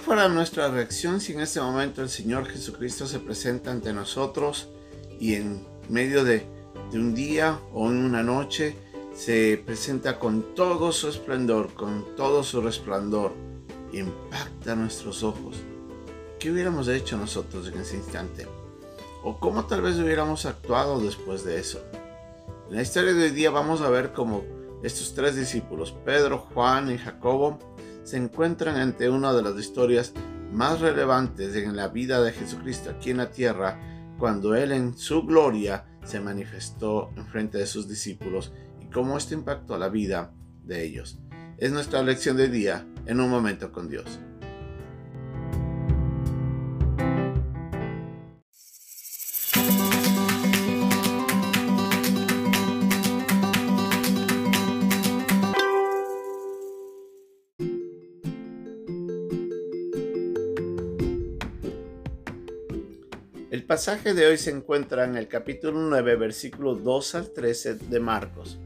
¿Cuál fuera nuestra reacción si en este momento el Señor Jesucristo se presenta ante nosotros y en medio de, un día o en una noche se presenta con todo su esplendor, con todo su resplandor, impacta nuestros ojos? ¿Qué hubiéramos hecho nosotros en ese instante? ¿O cómo tal vez hubiéramos actuado después de eso? En la historia de hoy día vamos a ver cómo estos tres discípulos, Pedro, Juan y Jacobo, se encuentran ante una de las historias más relevantes en la vida de Jesucristo aquí en la tierra, cuando Él en su gloria se manifestó en frente de sus discípulos y cómo esto impactó la vida de ellos. Es nuestra lección de día en un momento con Dios. El pasaje de hoy se encuentra en el capítulo 9, versículo 2 al 13 de Marcos.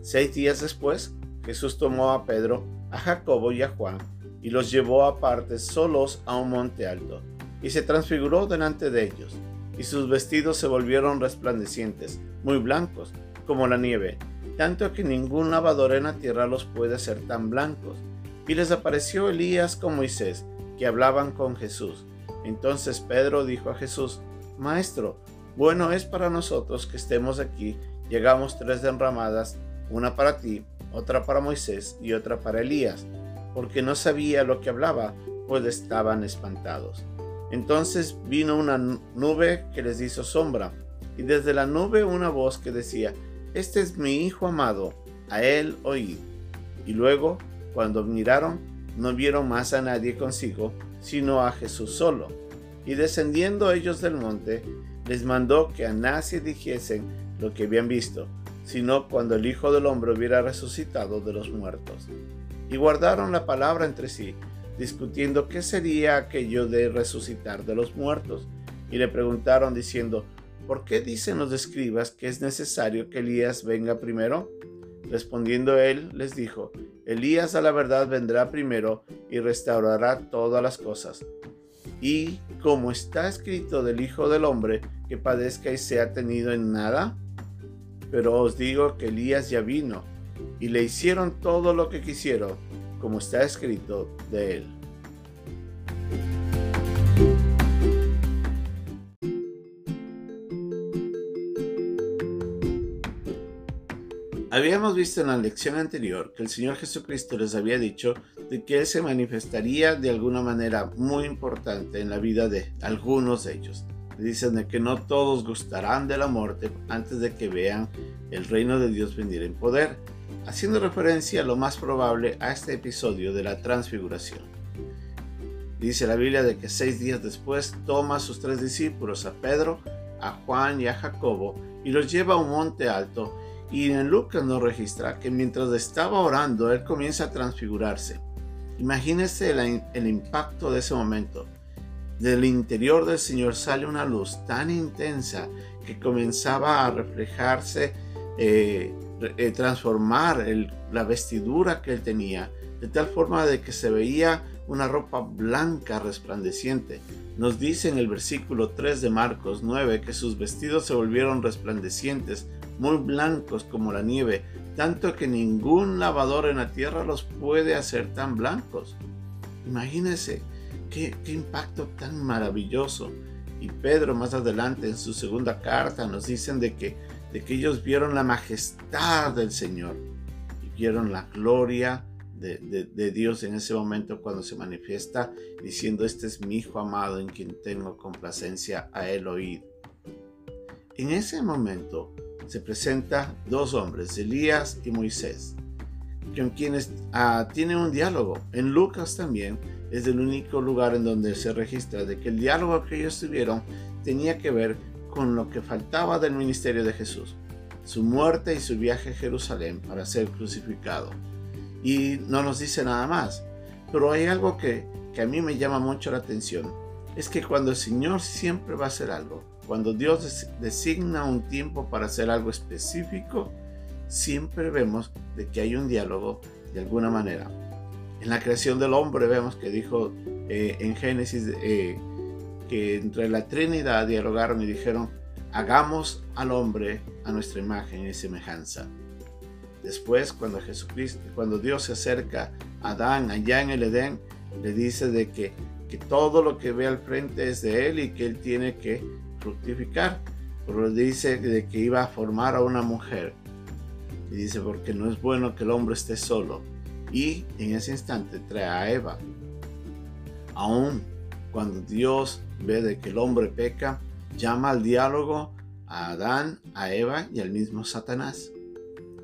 Seis días después, Jesús tomó a Pedro, a Jacobo y a Juan y los llevó aparte solos a un monte alto, y se transfiguró delante de ellos, y sus vestidos se volvieron resplandecientes, muy blancos, como la nieve, tanto que ningún lavador en la tierra los puede hacer tan blancos. Y les apareció Elías con Moisés, que hablaban con Jesús. Entonces Pedro dijo a Jesús, Maestro, bueno es para nosotros que estemos aquí. Llegamos tres enramadas, una para ti, otra para Moisés y otra para Elías, porque no sabía lo que hablaba, pues estaban espantados. Entonces vino una nube que les hizo sombra, y desde la nube una voz que decía, Este es mi Hijo amado, a él oíd. Y luego, cuando miraron, no vieron más a nadie consigo, sino a Jesús solo. Y descendiendo ellos del monte, les mandó que a nadie dijesen lo que habían visto, sino cuando el Hijo del Hombre hubiera resucitado de los muertos. Y guardaron la palabra entre sí, discutiendo qué sería aquello de resucitar de los muertos. Y le preguntaron diciendo, ¿por qué dicen los escribas que es necesario que Elías venga primero? Respondiendo él, les dijo, Elías a la verdad vendrá primero y restaurará todas las cosas. Y como está escrito del Hijo del Hombre, que padezca y sea tenido en nada, pero os digo que Elías ya vino, y le hicieron todo lo que quisieron, como está escrito de él. Habíamos visto en la lección anterior que el Señor Jesucristo les había dicho de que Él se manifestaría de alguna manera muy importante en la vida de algunos de ellos. Dicen de que no todos gustarán de la muerte antes de que vean el reino de Dios venir en poder, haciendo referencia lo más probable a este episodio de la transfiguración. Dice la Biblia de que seis días después toma a sus tres discípulos, a Pedro, a Juan y a Jacobo, y los lleva a un monte alto y en Lucas nos registra que mientras estaba orando, él comienza a transfigurarse. Imagínese el, impacto de ese momento. Del interior del Señor sale una luz tan intensa que comenzaba a reflejarse, eh, eh, transformar la vestidura que él tenía, de tal forma de que se veía una ropa blanca resplandeciente. Nos dice en el versículo 3 de Marcos 9 que sus vestidos se volvieron resplandecientes muy blancos como la nieve, tanto que ningún lavador en la tierra los puede hacer tan blancos. Imagínense qué, impacto tan maravilloso. Y Pedro más adelante en su segunda carta nos dicen de que, de que ellos vieron la majestad del Señor y vieron la gloria de, de, Dios en ese momento cuando se manifiesta diciendo, este es mi Hijo amado en quien tengo complacencia a él oír. En ese momento se presenta dos hombres, Elías y Moisés, con quienes ah, tienen un diálogo. En Lucas también es el único lugar en donde se registra de que el diálogo que ellos tuvieron tenía que ver con lo que faltaba del ministerio de Jesús, su muerte y su viaje a Jerusalén para ser crucificado. Y no nos dice nada más, pero hay algo que, que a mí me llama mucho la atención, es que cuando el Señor siempre va a hacer algo, cuando Dios designa un tiempo para hacer algo específico, siempre vemos de que hay un diálogo de alguna manera. En la creación del hombre vemos que dijo eh, en Génesis eh, que entre la Trinidad dialogaron y dijeron, hagamos al hombre a nuestra imagen y semejanza. Después, cuando Jesucristo, cuando Dios se acerca a Adán allá en el Edén, le dice de que, que todo lo que ve al frente es de él y que él tiene que fructificar. Pero dice de que iba a formar a una mujer. Y dice, porque no es bueno que el hombre esté solo. Y en ese instante trae a Eva. Aún cuando Dios ve de que el hombre peca, llama al diálogo a Adán, a Eva y al mismo Satanás.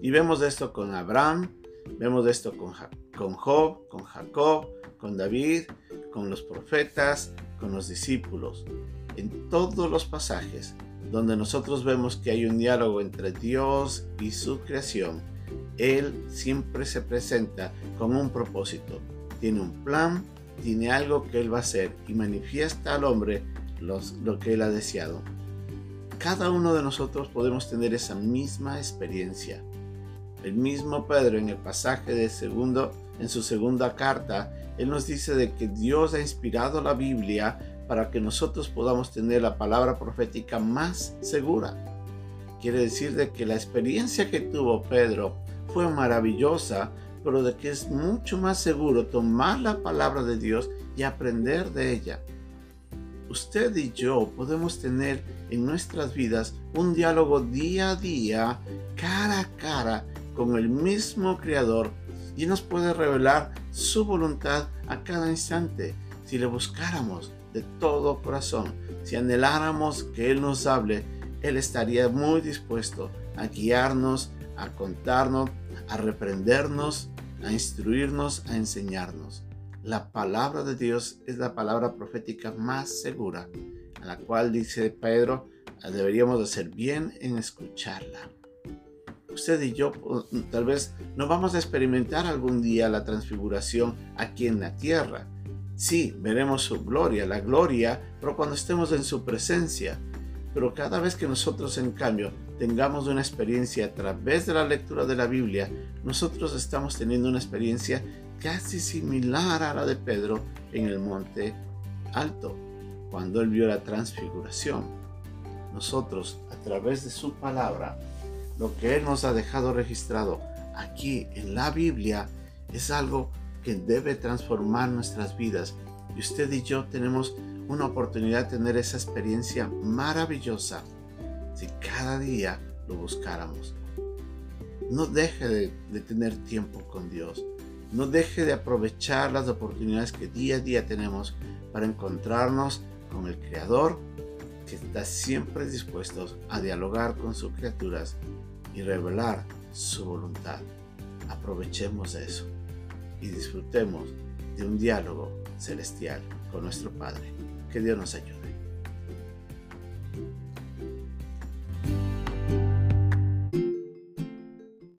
Y vemos esto con Abraham, vemos esto con, con Job, con Jacob, con David, con los profetas, con los discípulos. En todos los pasajes donde nosotros vemos que hay un diálogo entre Dios y su creación, Él siempre se presenta con un propósito. Tiene un plan, tiene algo que Él va a hacer y manifiesta al hombre lo que Él ha deseado. Cada uno de nosotros podemos tener esa misma experiencia. El mismo Pedro en el pasaje de segundo, en su segunda carta, él nos dice de que Dios ha inspirado la Biblia para que nosotros podamos tener la palabra profética más segura. Quiere decir de que la experiencia que tuvo Pedro fue maravillosa, pero de que es mucho más seguro tomar la palabra de Dios y aprender de ella. Usted y yo podemos tener en nuestras vidas un diálogo día a día, cara a cara, con el mismo Creador y nos puede revelar su voluntad a cada instante si le buscáramos de todo corazón, si anheláramos que Él nos hable, Él estaría muy dispuesto a guiarnos, a contarnos, a reprendernos, a instruirnos, a enseñarnos. La palabra de Dios es la palabra profética más segura, a la cual dice Pedro, deberíamos hacer bien en escucharla usted y yo tal vez no vamos a experimentar algún día la transfiguración aquí en la tierra. Sí, veremos su gloria, la gloria, pero cuando estemos en su presencia. Pero cada vez que nosotros, en cambio, tengamos una experiencia a través de la lectura de la Biblia, nosotros estamos teniendo una experiencia casi similar a la de Pedro en el monte alto, cuando él vio la transfiguración. Nosotros, a través de su palabra, lo que Él nos ha dejado registrado aquí en la Biblia es algo que debe transformar nuestras vidas. Y usted y yo tenemos una oportunidad de tener esa experiencia maravillosa si cada día lo buscáramos. No deje de, tener tiempo con Dios. No deje de aprovechar las oportunidades que día a día tenemos para encontrarnos con el Creador que está siempre dispuesto a dialogar con sus criaturas y revelar su voluntad. Aprovechemos eso y disfrutemos de un diálogo celestial con nuestro Padre. Que Dios nos ayude.